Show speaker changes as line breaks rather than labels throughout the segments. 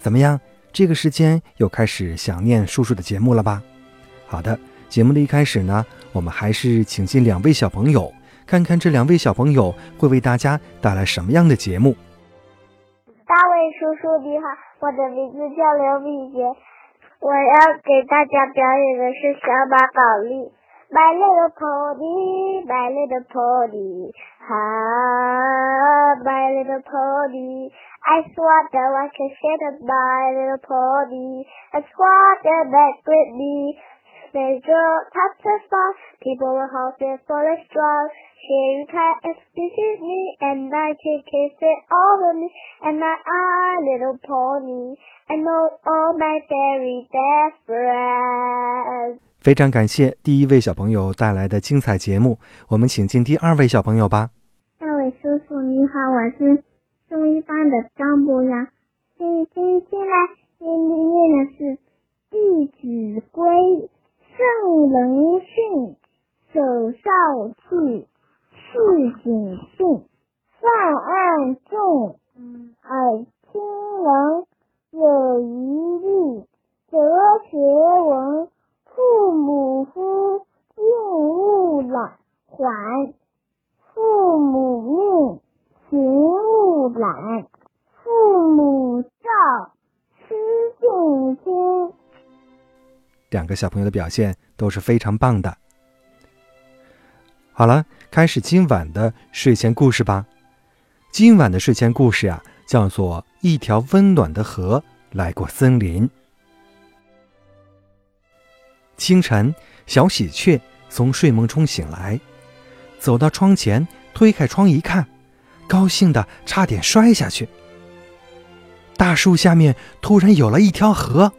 怎么样？这个时间又开始想念叔叔的节目了吧？好的，节目的一开始呢，我们还是请进两位小朋友，看看这两位小朋友会为大家带来什么样的节目。
大卫叔叔你好，我的名字叫刘敏杰，我要给大家表演的是小马宝莉。My little pony, my little pony, ah, my little pony. I swatter like a shit of my little pony. I swatter back with me. Measure top to spot. People will hold their full of straw. Sharing cat and species me, and I can kiss it all of me, and my ah little pony, and know all my very best friends.
非常感谢第一位小朋友带来的精彩节目，我们请进第二位小朋友吧。
我是中一班的张博洋。今今天来今天念的是《弟子规》：圣人训，首孝悌，次谨信，泛爱众，而亲仁，懒。父母照，师敬听。
两个小朋友的表现都是非常棒的。好了，开始今晚的睡前故事吧。今晚的睡前故事啊，叫做《一条温暖的河来过森林》。清晨，小喜鹊从睡梦中醒来，走到窗前，推开窗一看，高兴的差点摔下去。大树下面突然有了一条河。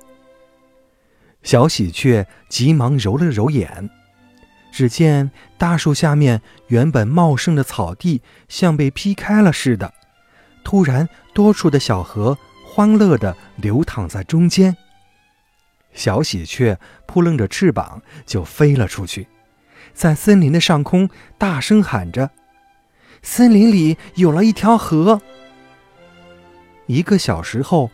小喜鹊急忙揉了揉眼，只见大树下面原本茂盛的草地像被劈开了似的，突然多出的小河欢乐地流淌在中间。小喜鹊扑棱着翅膀就飞了出去，在森林的上空大声喊着：“森林里有了一条河！”一个小时后，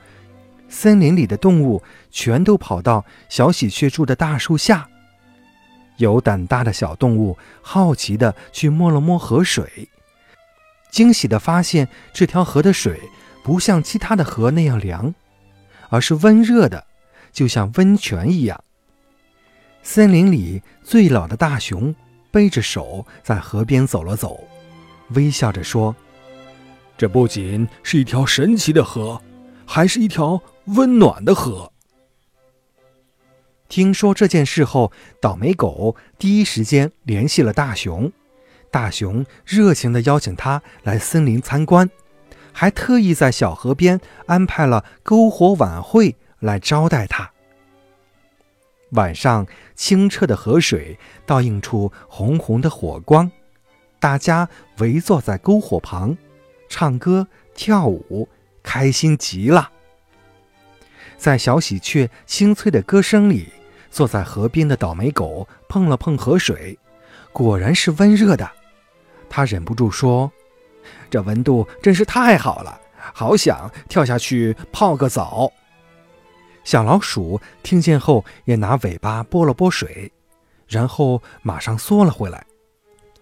森林里的动物全都跑到小喜鹊住的大树下。有胆大的小动物好奇地去摸了摸河水，惊喜地发现这条河的水不像其他的河那样凉，而是温热的。就像温泉一样。森林里最老的大熊背着手在河边走了走，微笑着说：“
这不仅是一条神奇的河，还是一条温暖的河。”
听说这件事后，倒霉狗第一时间联系了大熊。大熊热情地邀请他来森林参观，还特意在小河边安排了篝火晚会。来招待他。晚上，清澈的河水倒映出红红的火光，大家围坐在篝火旁，唱歌跳舞，开心极了。在小喜鹊清脆的歌声里，坐在河边的倒霉狗碰了碰河水，果然是温热的。他忍不住说：“这温度真是太好了，好想跳下去泡个澡。”小老鼠听见后，也拿尾巴拨了拨水，然后马上缩了回来。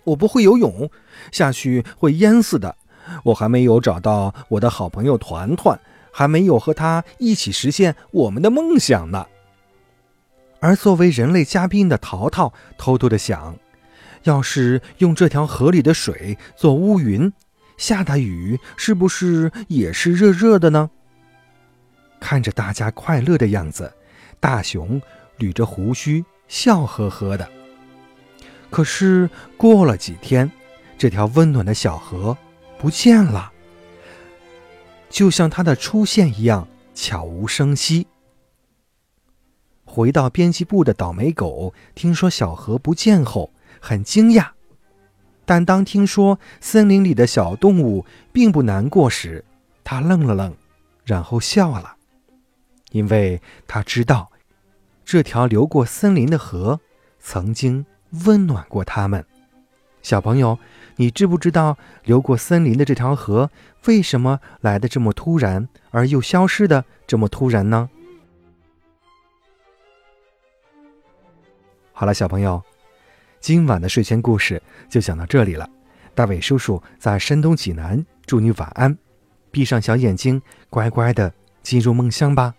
我不会游泳，下去会淹死的。我还没有找到我的好朋友团团，还没有和他一起实现我们的梦想呢。而作为人类嘉宾的淘淘偷偷的想：要是用这条河里的水做乌云，下大雨是不是也是热热的呢？看着大家快乐的样子，大熊捋着胡须，笑呵呵的。可是过了几天，这条温暖的小河不见了，就像它的出现一样悄无声息。回到编辑部的倒霉狗听说小河不见后，很惊讶。但当听说森林里的小动物并不难过时，他愣了愣，然后笑了，因为他知道，这条流过森林的河曾经温暖过他们。小朋友，你知不知道流过森林的这条河为什么来的这么突然，而又消失的这么突然呢？好了，小朋友。今晚的睡前故事就讲到这里了，大伟叔叔在山东济南祝你晚安，闭上小眼睛，乖乖的进入梦乡吧。